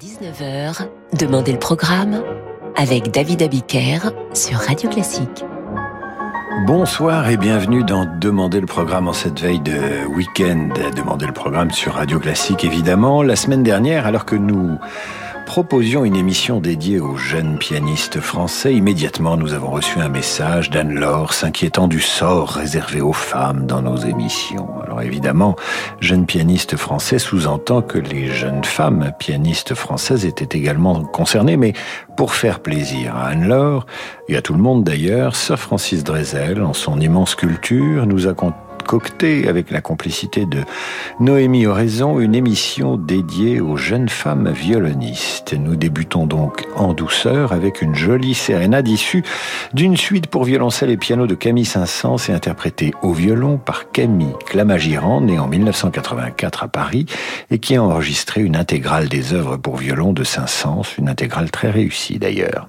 19h, Demandez le programme avec David Abiker sur Radio Classique. Bonsoir et bienvenue dans Demander le programme en cette veille de week-end. Demander le programme sur Radio Classique évidemment. La semaine dernière, alors que nous proposions une émission dédiée aux jeunes pianistes français, immédiatement nous avons reçu un message d'Anne-Laure s'inquiétant du sort réservé aux femmes dans nos émissions. Alors évidemment, jeune pianiste français sous-entend que les jeunes femmes pianistes françaises étaient également concernées, mais pour faire plaisir à Anne-Laure et à tout le monde d'ailleurs, Sir Francis Drezel, en son immense culture, nous a concocté, avec la complicité de Noémie Oraison, une émission dédiée aux jeunes femmes violonistes. Nous débutons donc en douceur avec une jolie sérénade issue d'une suite pour violoncelle et piano de Camille Saint-Saëns et interprétée au violon par Camille Clamagiran, née en 1984 à Paris et qui a enregistré une intégrale des œuvres pour violon de Saint-Saëns, une intégrale très réussie d'ailleurs.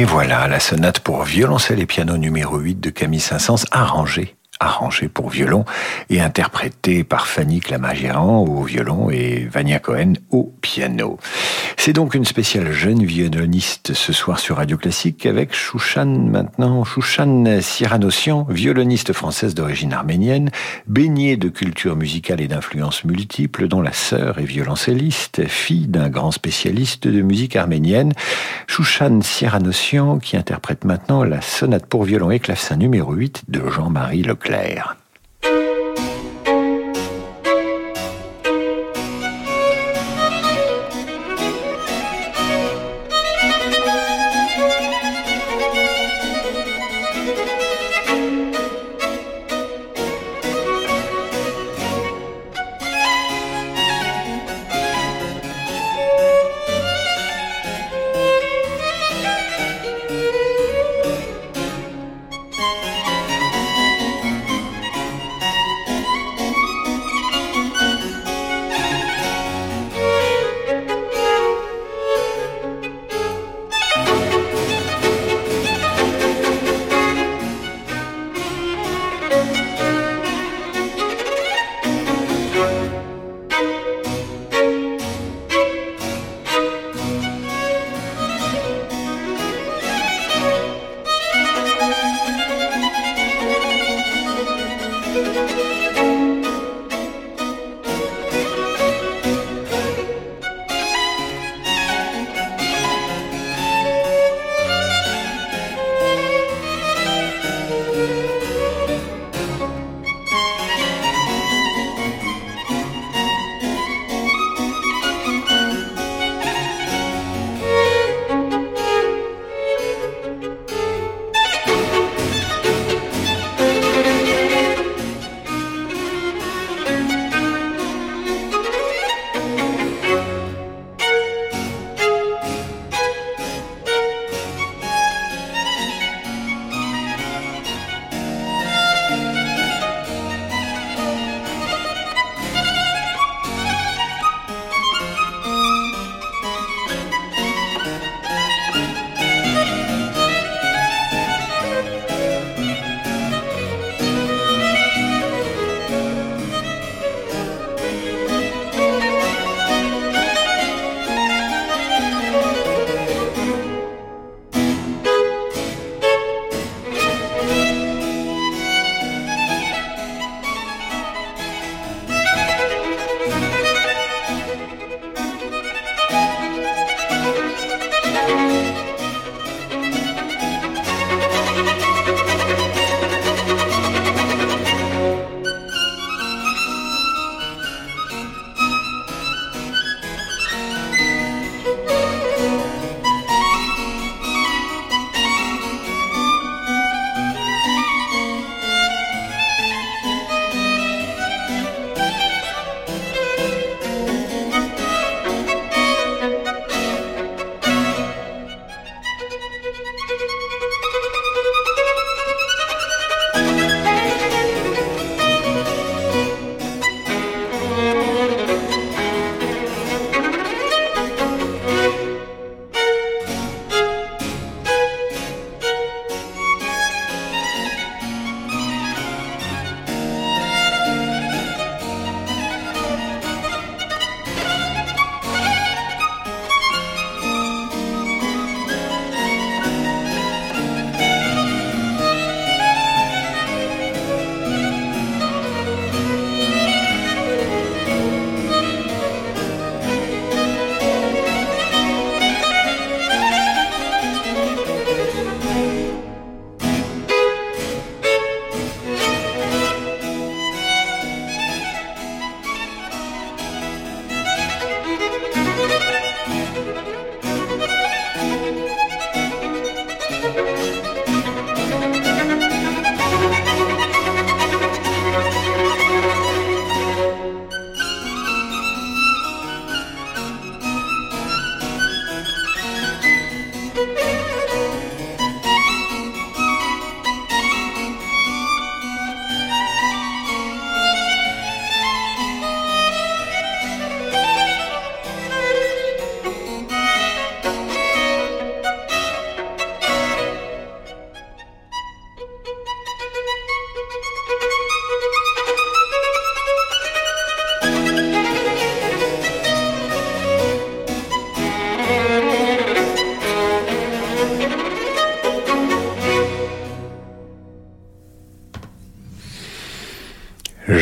Et voilà la sonate pour violoncelle et piano numéro 8 de Camille Saint-Saëns, arrangée arrangé pour violon et interprété par Fanny Clamagérand au violon et Vania Cohen piano. C'est donc une spéciale jeune violoniste ce soir sur Radio Classique avec Chouchan maintenant, Chouchan Siranossian, violoniste française d'origine arménienne, baignée de culture musicale et d'influences multiples, dont la sœur est violoncelliste, fille d'un grand spécialiste de musique arménienne, Chouchan Siranossian, qui interprète maintenant la sonate pour violon et clavecin numéro 8 de Jean-Marie Leclerc.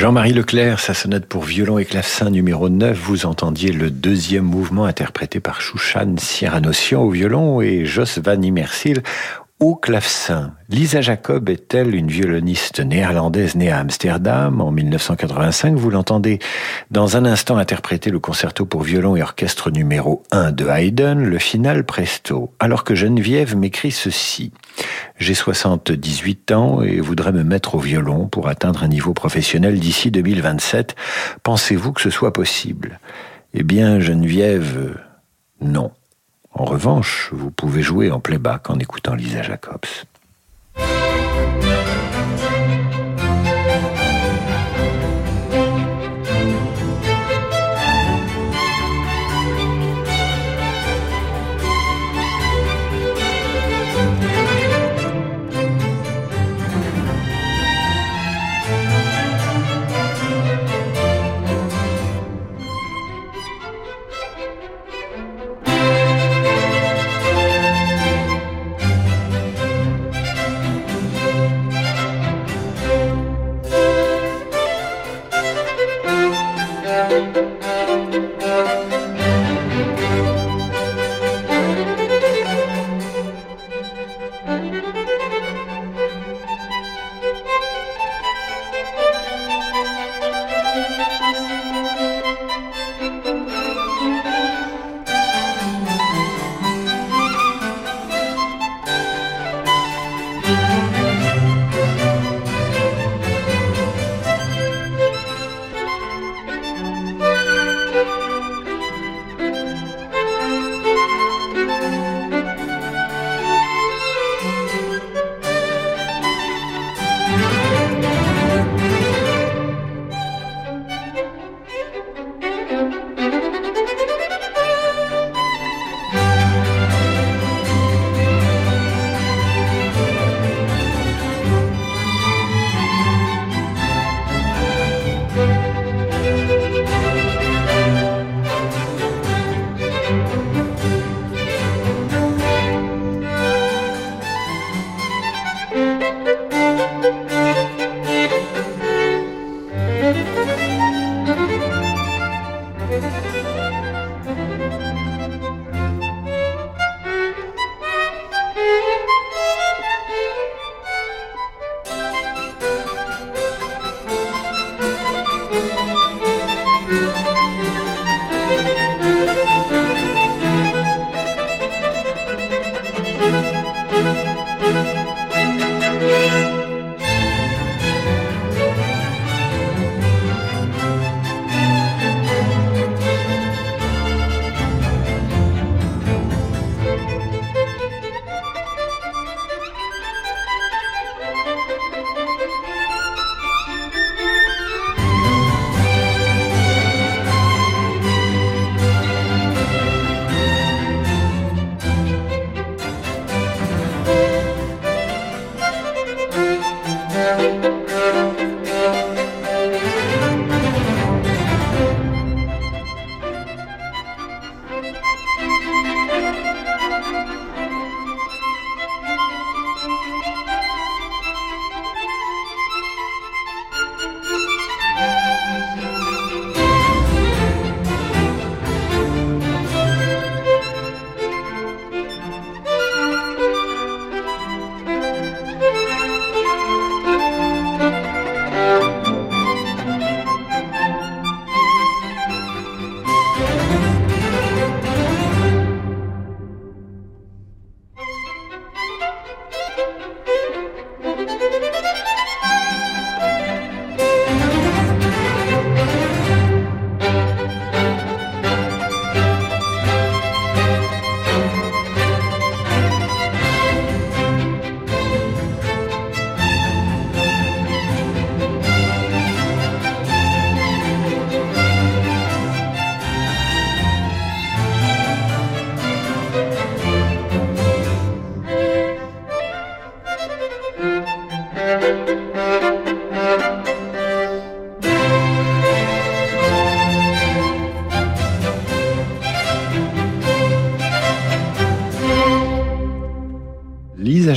Jean-Marie Leclerc, sa sonate pour violon et clavecin numéro 9, vous entendiez le deuxième mouvement interprété par Chouchan Cyranossian au violon et Jos van Immersil au clavecin. Lisa Jacob est-elle une violoniste néerlandaise née à Amsterdam en 1985 Vous l'entendez dans un instant interpréter le concerto pour violon et orchestre numéro 1 de Haydn, le final presto. Alors que Geneviève m'écrit ceci. J'ai 78 ans et voudrais me mettre au violon pour atteindre un niveau professionnel d'ici 2027. Pensez-vous que ce soit possible? Eh bien, Geneviève, non. En revanche, vous pouvez jouer en playback en écoutant Lisa Jacobs.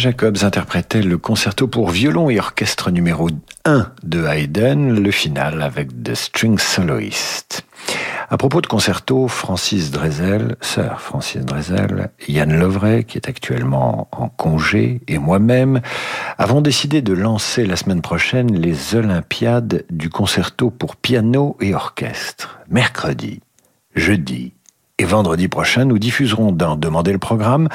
Jacobs interprétait le concerto pour violon et orchestre numéro 1 de Haydn, le final avec The String Soloist. À propos de concerto, Francis Drezel, sœur Francis Drezel, Yann Lovray, qui est actuellement en congé, et moi-même avons décidé de lancer la semaine prochaine les Olympiades du concerto pour piano et orchestre. Mercredi, jeudi et vendredi prochain, nous diffuserons dans Demander le programme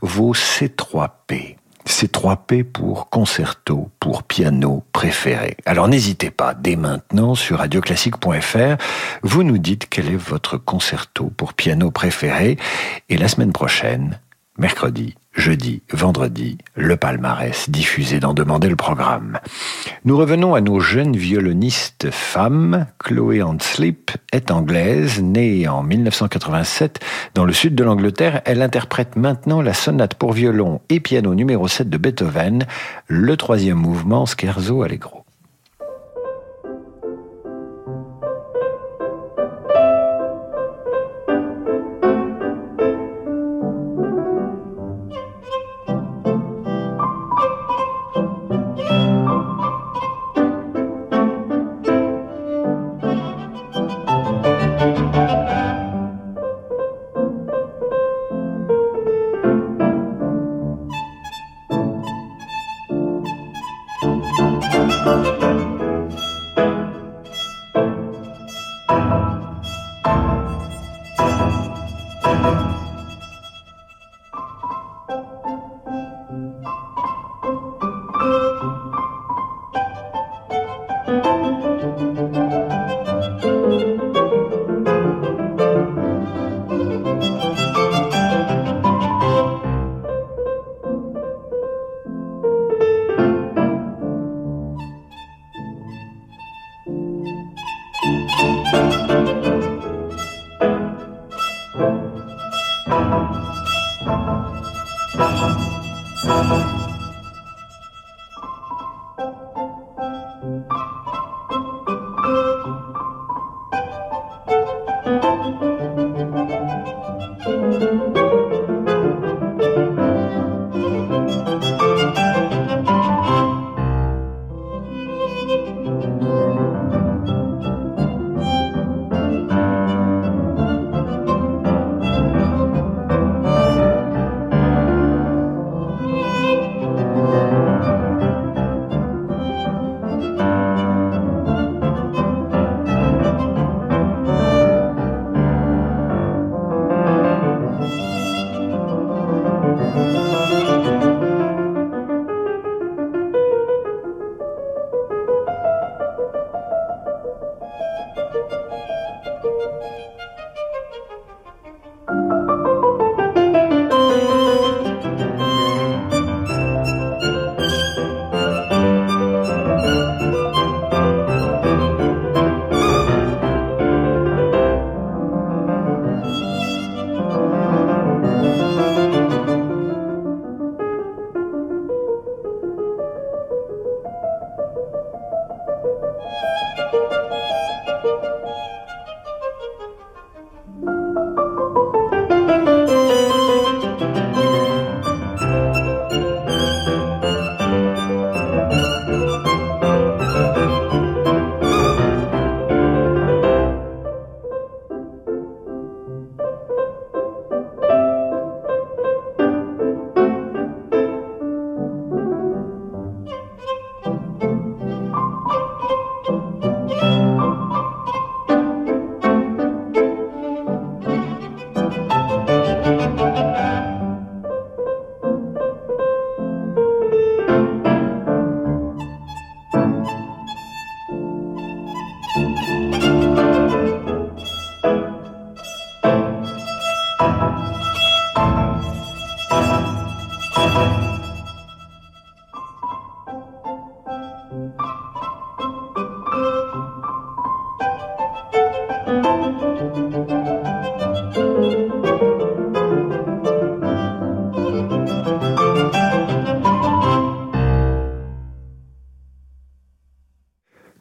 vos C3P. C3P pour concerto, pour piano préféré. Alors n'hésitez pas, dès maintenant, sur radioclassique.fr, vous nous dites quel est votre concerto pour piano préféré. Et la semaine prochaine, mercredi, jeudi, vendredi, le palmarès diffusé dans Demander le programme. Nous revenons à nos jeunes violonistes femmes. Chloé Hanslip est anglaise, née en 1987 dans le sud de l'Angleterre. Elle interprète maintenant la sonate pour violon et piano numéro 7 de Beethoven, le troisième mouvement Scherzo Allegro.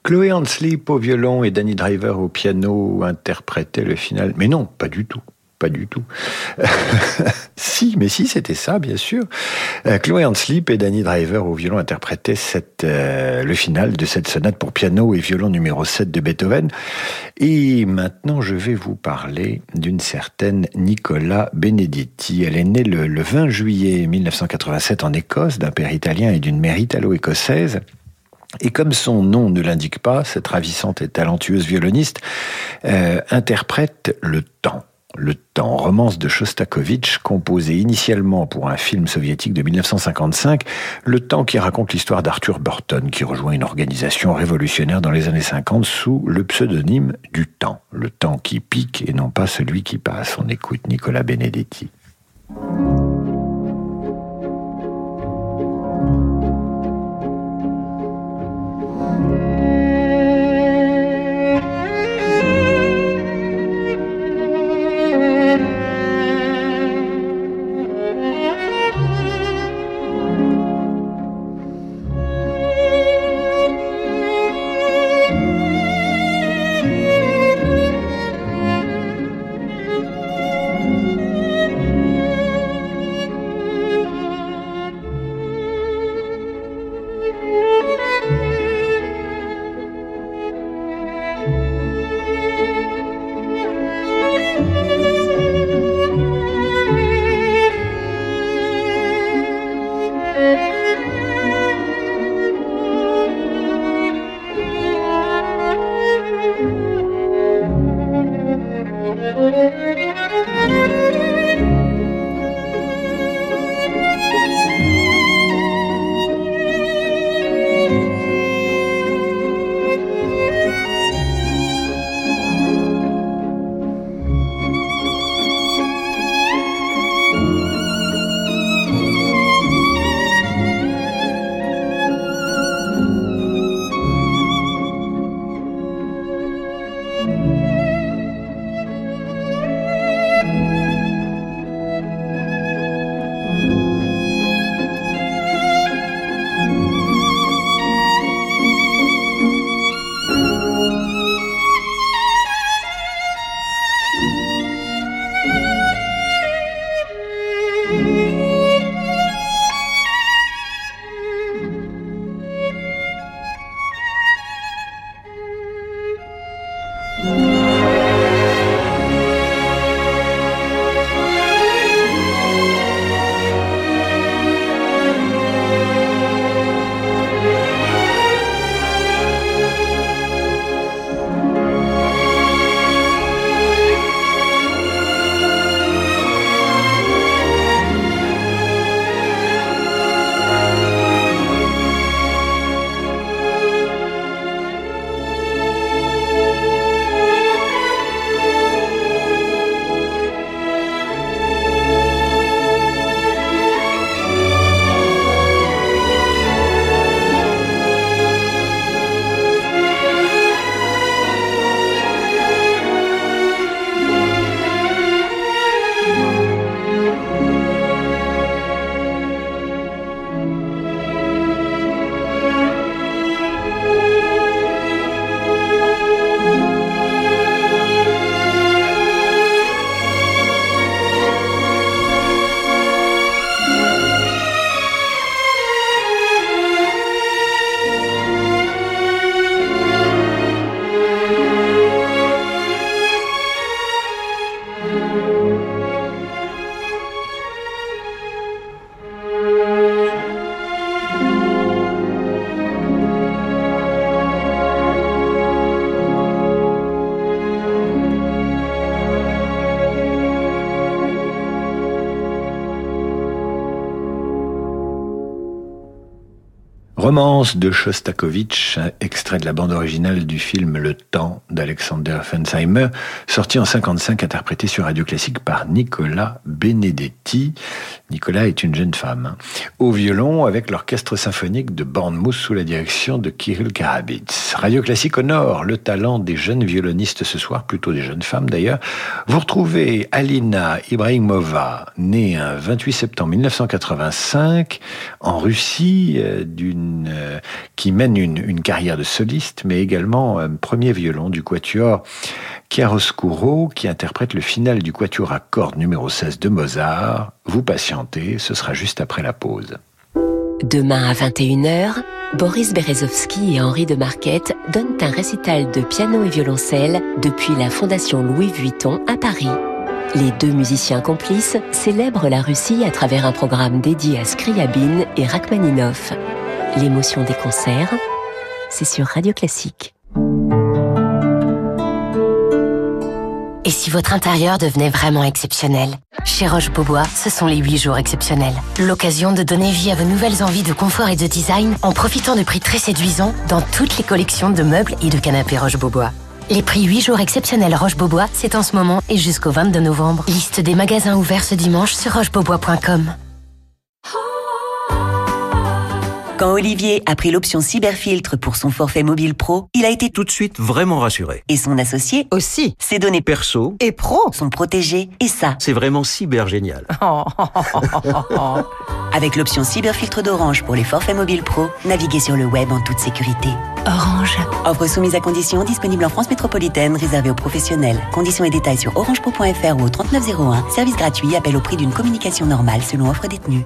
Chloé Hansleep au violon et Danny Driver au piano interprétaient le final. Mais non, pas du tout. pas du tout. si, mais si, c'était ça, bien sûr. Euh, Chloé Hanslip et Danny Driver au violon interprétaient euh, le final de cette sonate pour piano et violon numéro 7 de Beethoven. Et maintenant, je vais vous parler d'une certaine Nicola Benedetti. Elle est née le, le 20 juillet 1987 en Écosse, d'un père italien et d'une mère italo-écossaise. Et comme son nom ne l'indique pas, cette ravissante et talentueuse violoniste euh, interprète le temps. Le temps, romance de Shostakovich, composé initialement pour un film soviétique de 1955, Le temps qui raconte l'histoire d'Arthur Burton, qui rejoint une organisation révolutionnaire dans les années 50 sous le pseudonyme du temps. Le temps qui pique et non pas celui qui passe. On écoute Nicolas Benedetti. Romance de Shostakovich, extrait de la bande originale du film Le Temps d'Alexander Fensheimer, sorti en 55, interprété sur Radio Classique par Nicolas Benedetti. Nicolas est une jeune femme. Hein. Au violon, avec l'orchestre symphonique de Bournemouth sous la direction de Kirill Karabits. Radio Classique honore le talent des jeunes violonistes ce soir, plutôt des jeunes femmes d'ailleurs. Vous retrouvez Alina Ibrahimova, née un 28 septembre 1985 en Russie, euh, euh, qui mène une, carrière de soliste, mais également un premier violon du quatuor Chiaroscuro qui interprète le final du quatuor à cordes numéro 16 de Mozart. Vous patientez, ce sera juste après la pause. Demain à 21h, Boris Berezovsky et Henri de Marquette donnent un récital de piano et violoncelle depuis la Fondation Louis Vuitton à Paris. Les deux musiciens complices célèbrent la Russie à travers un programme dédié à Scriabine et Rachmaninov. L'émotion des concerts, c'est sur Radio Classique. Si votre intérieur devenait vraiment exceptionnel Chez Roche-Beaubois, ce sont les 8 jours exceptionnels. L'occasion de donner vie à vos nouvelles envies de confort et de design en profitant de prix très séduisants dans toutes les collections de meubles et de canapés Roche-Beaubois. Les prix 8 jours exceptionnels Roche-Beaubois, c'est en ce moment et jusqu'au 22 novembre. Liste des magasins ouverts ce dimanche sur rochebeaubois.com. Quand Olivier a pris l'option cyberfiltre pour son forfait mobile pro, il a été tout de suite vraiment rassuré. Et son associé aussi. Ses données perso et pro sont protégées. Et ça, c'est vraiment cyber génial. Avec l'option cyberfiltre d'Orange pour les forfaits mobiles pro, naviguez sur le web en toute sécurité. Orange. Offre soumise à conditions, disponible en France métropolitaine, réservée aux professionnels. Conditions et détails sur orangepro.fr ou au 3901. Service gratuit, appel au prix d'une communication normale selon offre détenue.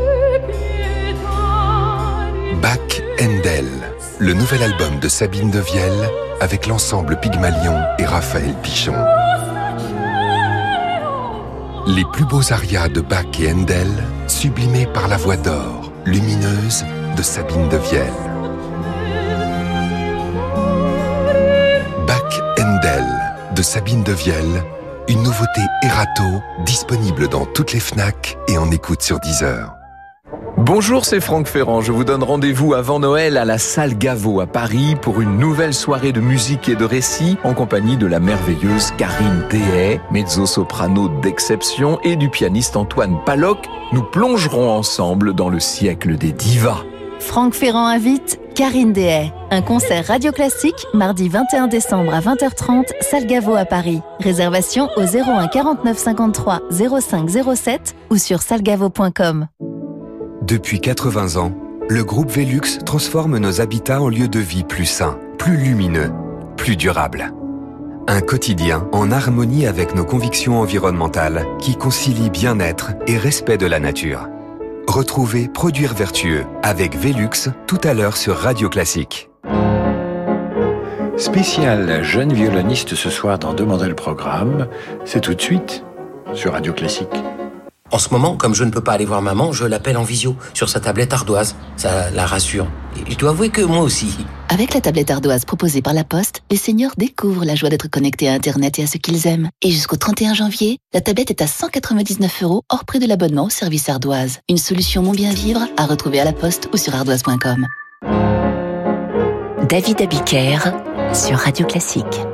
Le nouvel album de Sabine Devielle avec l'ensemble Pygmalion et Raphaël Pichon. Les plus beaux arias de Bach et Endel, sublimés par la voix d'or, lumineuse de Sabine Devielle. Bach Endel de Sabine Devielle, une nouveauté Erato disponible dans toutes les FNAC et en écoute sur Deezer. Bonjour, c'est Franck Ferrand. Je vous donne rendez-vous avant Noël à la salle Gaveau à Paris pour une nouvelle soirée de musique et de récits en compagnie de la merveilleuse Karine Dehay, mezzo-soprano d'exception, et du pianiste Antoine Paloc. Nous plongerons ensemble dans le siècle des divas. Franck Ferrand invite Karine Dehay. Un concert radio classique mardi 21 décembre à 20h30, salle Gaveau à Paris. Réservation au 01 49 53 05 07 ou sur salgavo.com. Depuis 80 ans, le groupe Velux transforme nos habitats en lieux de vie plus sains, plus lumineux, plus durables. Un quotidien en harmonie avec nos convictions environnementales qui concilie bien-être et respect de la nature. Retrouvez Produire vertueux avec Velux tout à l'heure sur Radio Classique. Spécial jeune violoniste ce soir dans Demander le programme, c'est tout de suite sur Radio Classique. En ce moment, comme je ne peux pas aller voir maman, je l'appelle en visio sur sa tablette ardoise. Ça la rassure. Et je dois avouer que moi aussi. Avec la tablette ardoise proposée par la Poste, les seniors découvrent la joie d'être connectés à Internet et à ce qu'ils aiment. Et jusqu'au 31 janvier, la tablette est à 199 euros hors prix de l'abonnement au service ardoise. Une solution mon bien vivre à retrouver à la Poste ou sur ardoise.com. David Abiker sur Radio Classique.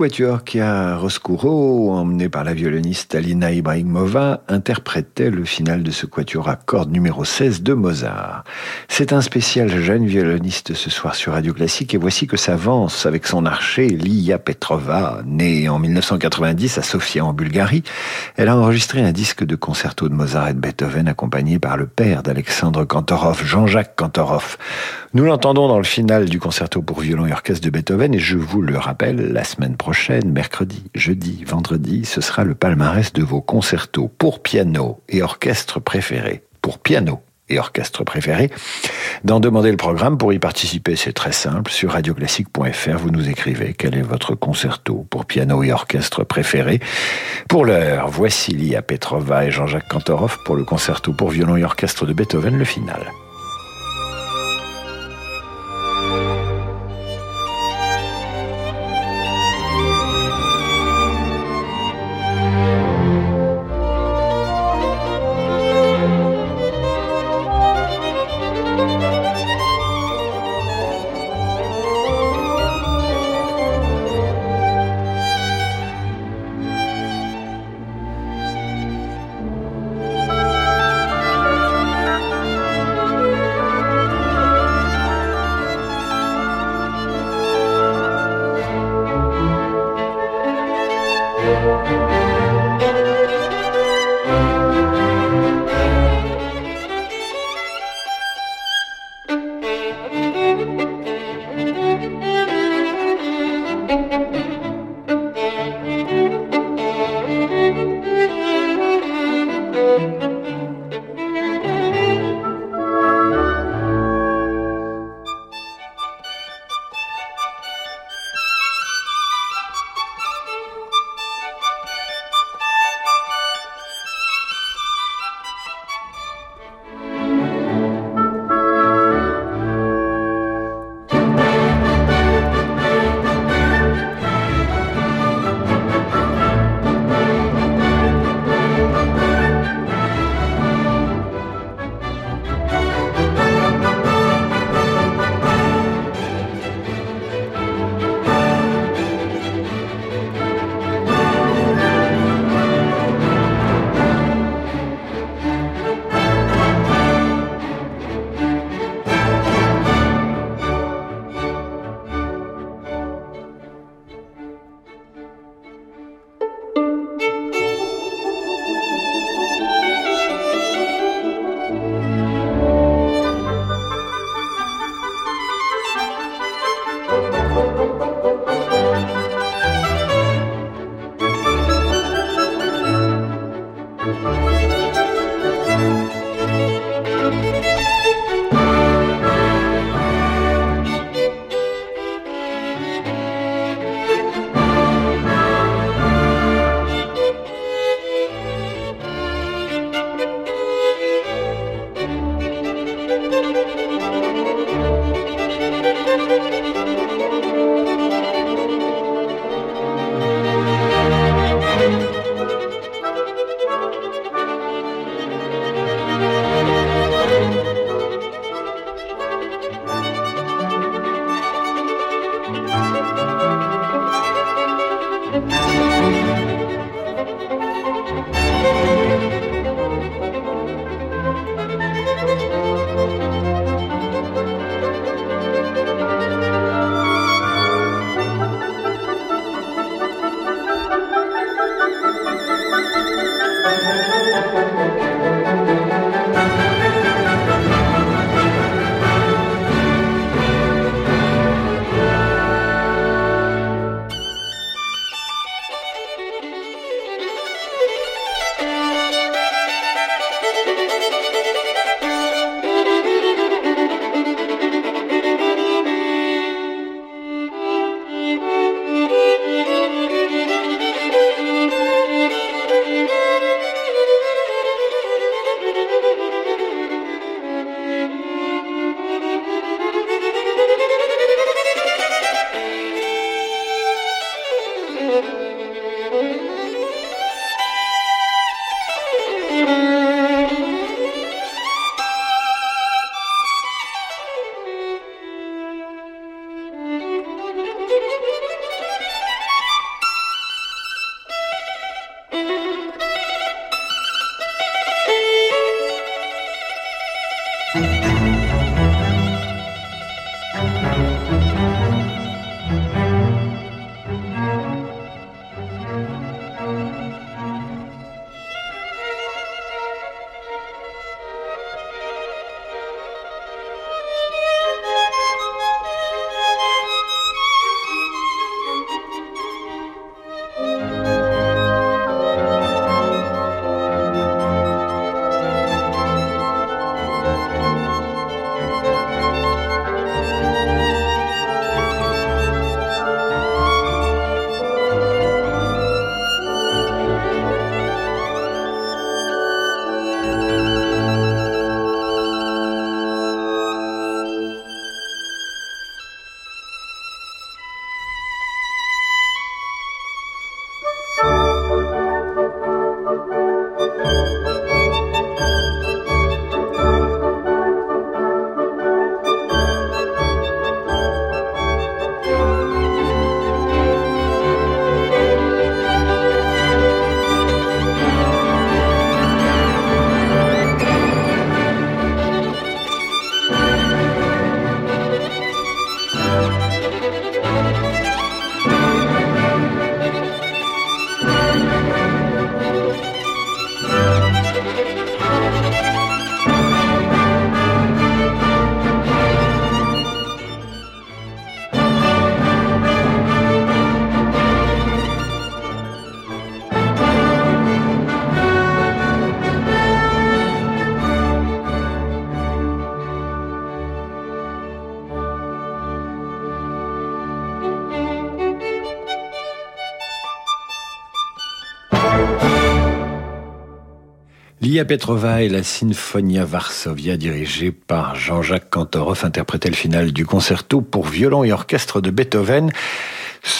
Quatuor Chiaroscuro, emmené par la violoniste Alina Ibrahimova, interprétait le final de ce quatuor à cordes numéro 16 de Mozart. C'est un spécial jeune violoniste ce soir sur Radio Classique et voici que s'avance avec son archer Lia Petrova, née en 1990 à Sofia en Bulgarie. Elle a enregistré un disque de concerto de Mozart et de Beethoven accompagné par le père d'Alexandre Kantorov, Jean-Jacques Kantorov. Nous l'entendons dans le final du concerto pour violon et orchestre de Beethoven et je vous le rappelle, la semaine prochaine, mercredi, jeudi, vendredi, ce sera le palmarès de vos concertos pour piano et orchestre préférés. Pour piano et orchestres préférés. D'en demander le programme pour y participer, c'est très simple. Sur radioclassique.fr, vous nous écrivez quel est votre concerto pour piano et orchestre préféré. Pour l'heure, voici Lia Petrova et Jean-Jacques Kantorov pour le concerto pour violon et orchestre de Beethoven, le final. Petrova et la Sinfonia Varsovia dirigée par Jean-Jacques Kantorov interprétait le final du concerto pour violon et orchestre de Beethoven.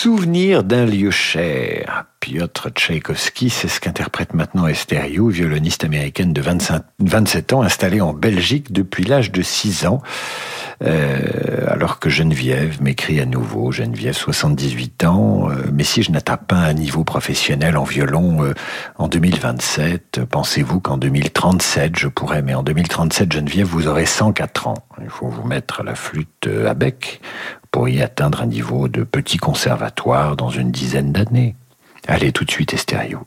Souvenir d'un lieu cher. Piotr Tchaïkovski, c'est ce qu'interprète maintenant Esther Yu, violoniste américaine de 25, 27 ans, installée en Belgique depuis l'âge de 6 ans. Euh, alors que Geneviève m'écrit à nouveau, Geneviève, 78 ans, euh, mais si je n'atteins pas un niveau professionnel en violon euh, en 2027, pensez-vous qu'en 2037 je pourrais, mais en 2037, Geneviève, vous aurez 104 ans. Il faut vous mettre la flûte à bec pour y atteindre un niveau de petit conservatoire dans une dizaine d'années. Allez tout de suite, Estério.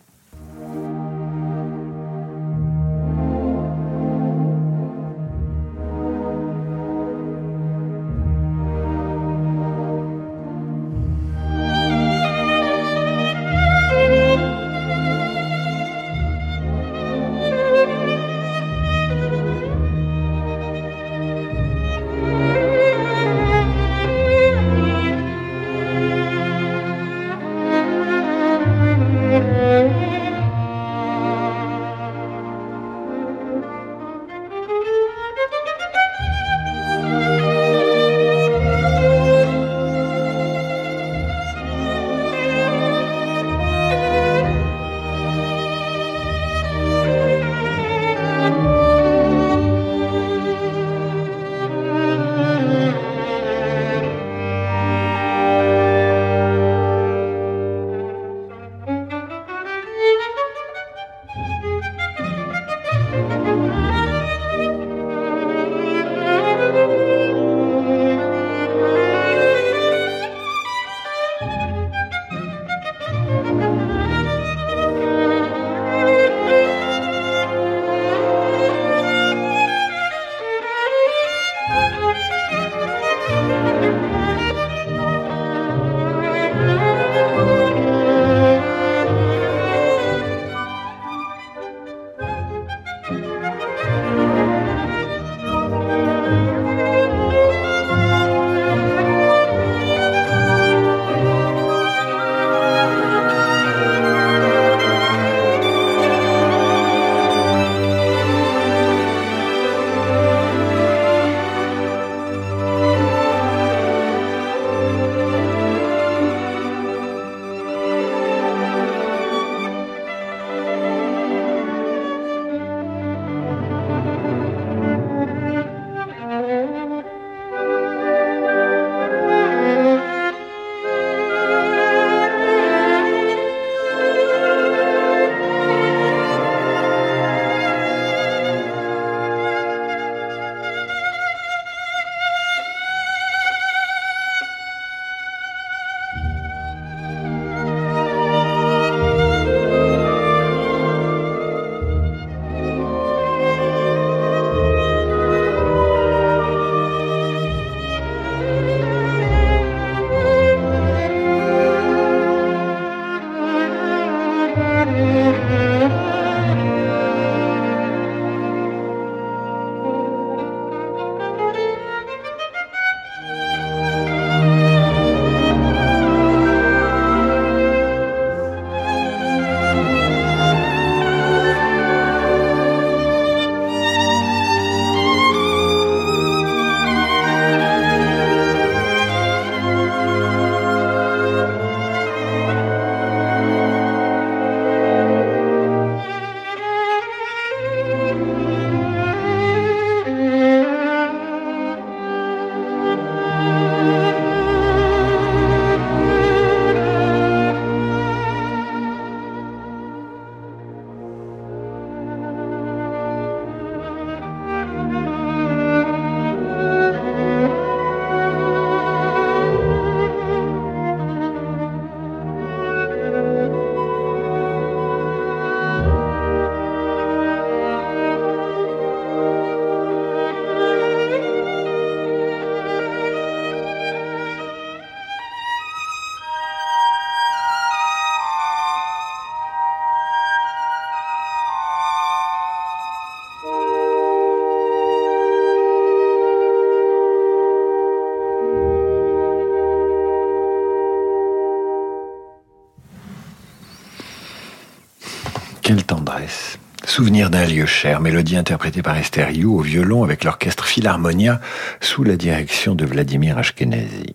Souvenir d'un lieu cher, mélodie interprétée par Esther au violon avec l'orchestre Philharmonia sous la direction de Vladimir Ashkenazi.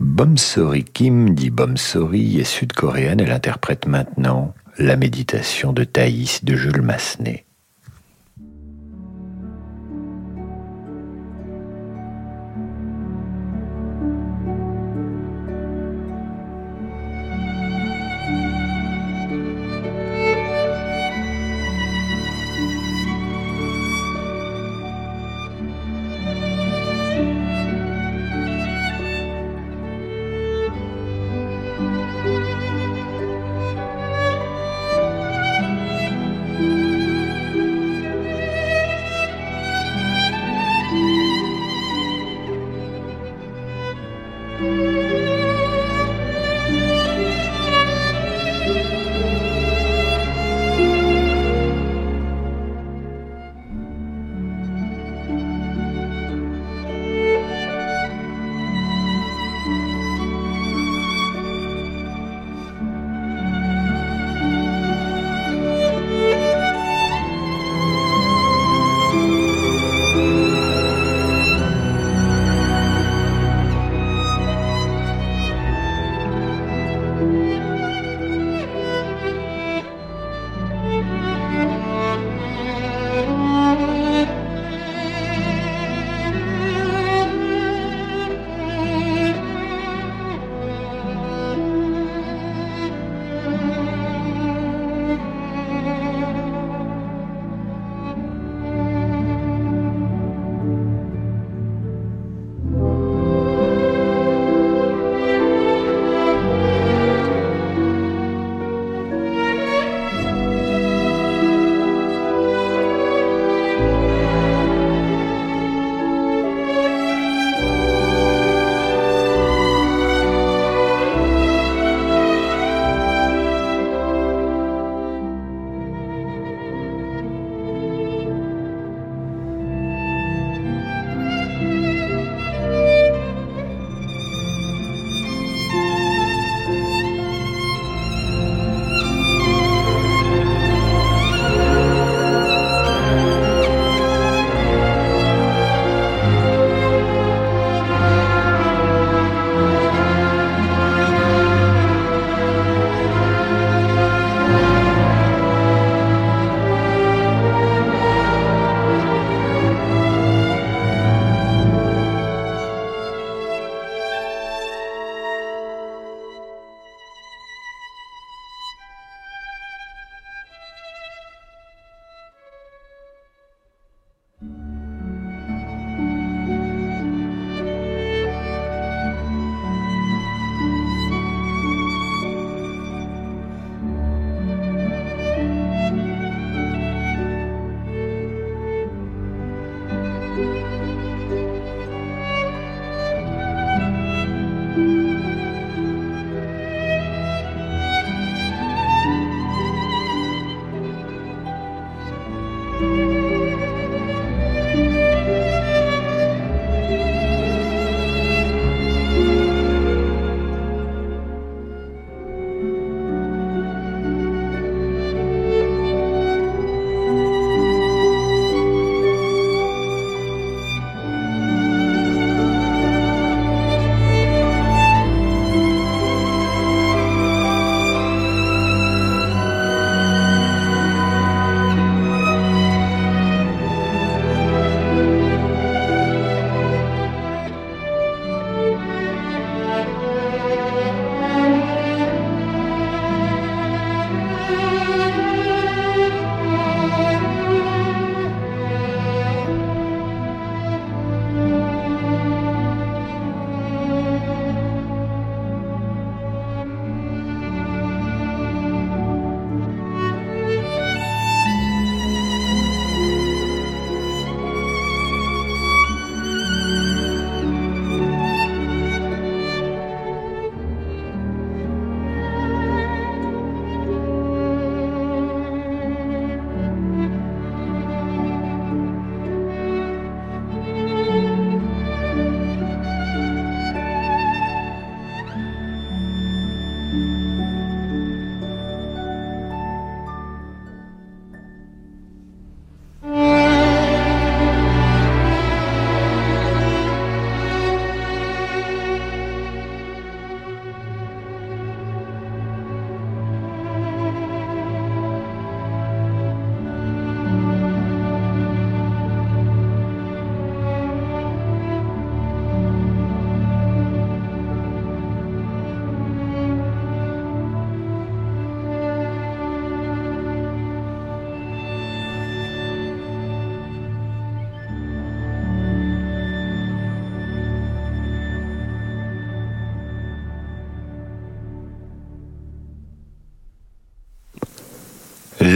Bomsori Kim, dit Bomsori, est sud-coréenne. Elle interprète maintenant la méditation de Thaïs de Jules Massenet.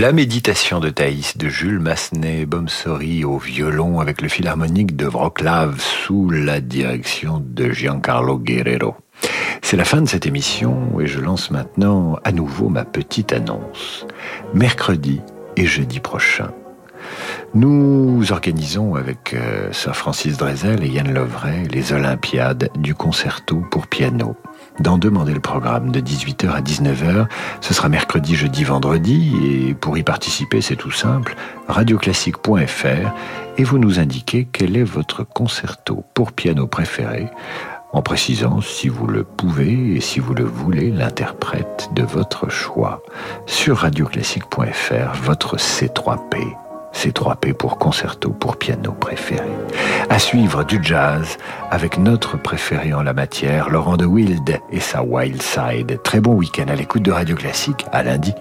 La méditation de Thaïs de Jules Massenet Bomsori au violon avec le philharmonique de Wroclaw sous la direction de Giancarlo Guerrero. C'est la fin de cette émission et je lance maintenant à nouveau ma petite annonce. Mercredi et jeudi prochain, nous organisons avec euh, Sir Francis Drezel et Yann Lovray les Olympiades du concerto pour piano d'en demander le programme de 18h à 19h. Ce sera mercredi, jeudi, vendredi. Et pour y participer, c'est tout simple. radioclassique.fr et vous nous indiquez quel est votre concerto pour piano préféré en précisant, si vous le pouvez et si vous le voulez, l'interprète de votre choix. Sur radioclassique.fr, votre C3P ses trois P pour concerto pour piano préféré. À suivre du jazz avec notre préféré en la matière, Laurent de Wild et sa Wild Side. Très bon week-end à l'écoute de Radio Classique, à lundi.